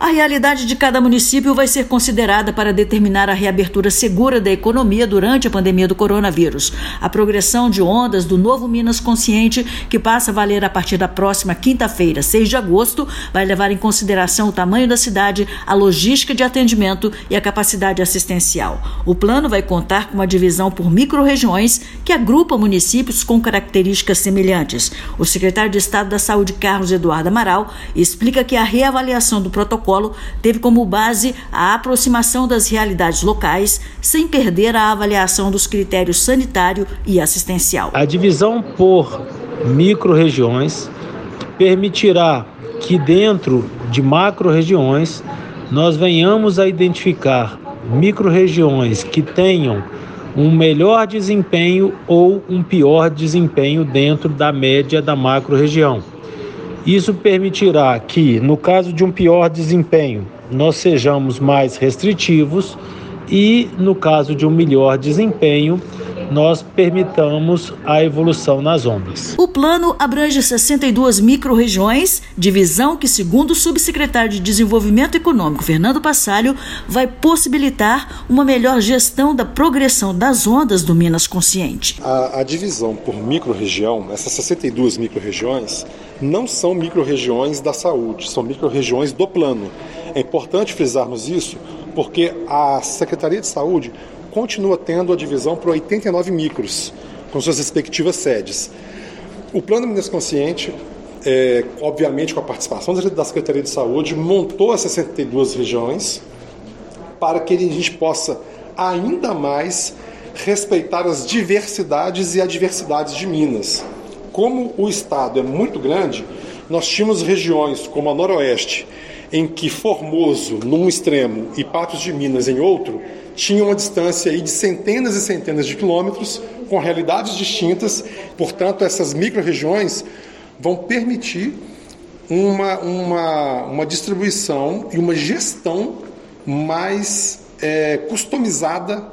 A realidade de cada município vai ser considerada para determinar a reabertura segura da economia durante a pandemia do coronavírus. A progressão de ondas do novo Minas Consciente, que passa a valer a partir da próxima quinta-feira, 6 de agosto, vai levar em consideração o tamanho da cidade, a logística de atendimento e a capacidade assistencial. O plano vai contar com uma divisão por microrregiões que agrupa municípios com características semelhantes. O secretário de Estado da Saúde, Carlos Eduardo Amaral, explica que a reavaliação do protocolo protocolo teve como base a aproximação das realidades locais, sem perder a avaliação dos critérios sanitário e assistencial. A divisão por micro-regiões permitirá que dentro de macro-regiões nós venhamos a identificar micro-regiões que tenham um melhor desempenho ou um pior desempenho dentro da média da macro-região. Isso permitirá que, no caso de um pior desempenho, nós sejamos mais restritivos e, no caso de um melhor desempenho, nós permitamos a evolução nas ondas. O plano abrange 62 microrregiões, divisão que, segundo o subsecretário de Desenvolvimento Econômico, Fernando Passalho, vai possibilitar uma melhor gestão da progressão das ondas do Minas Consciente. A, a divisão por microrregião, essas 62 microrregiões, não são microrregiões da saúde, são microrregiões do plano. É importante frisarmos isso porque a Secretaria de Saúde continua tendo a divisão por 89 micros, com suas respectivas sedes. O Plano Minas Consciente, é, obviamente com a participação da Secretaria de Saúde, montou as 62 regiões para que a gente possa ainda mais respeitar as diversidades e adversidades de Minas. Como o estado é muito grande, nós tínhamos regiões como a Noroeste, em que Formoso, num extremo, e Patos de Minas, em outro, tinham uma distância aí de centenas e centenas de quilômetros, com realidades distintas. Portanto, essas micro-regiões vão permitir uma, uma, uma distribuição e uma gestão mais é, customizada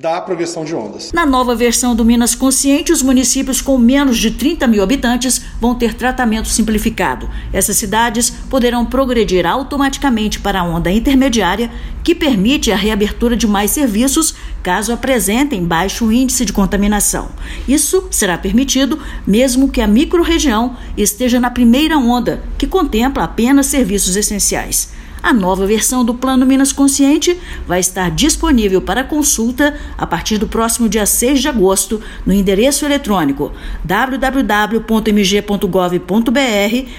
da progressão de ondas. Na nova versão do Minas Consciente, os municípios com menos de 30 mil habitantes vão ter tratamento simplificado. Essas cidades poderão progredir automaticamente para a onda intermediária, que permite a reabertura de mais serviços caso apresentem baixo índice de contaminação. Isso será permitido mesmo que a microrregião esteja na primeira onda, que contempla apenas serviços essenciais. A nova versão do Plano Minas Consciente vai estar disponível para consulta a partir do próximo dia 6 de agosto no endereço eletrônico www.mg.gov.br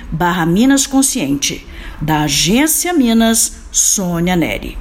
barra Minas Consciente. Da Agência Minas, Sônia Neri.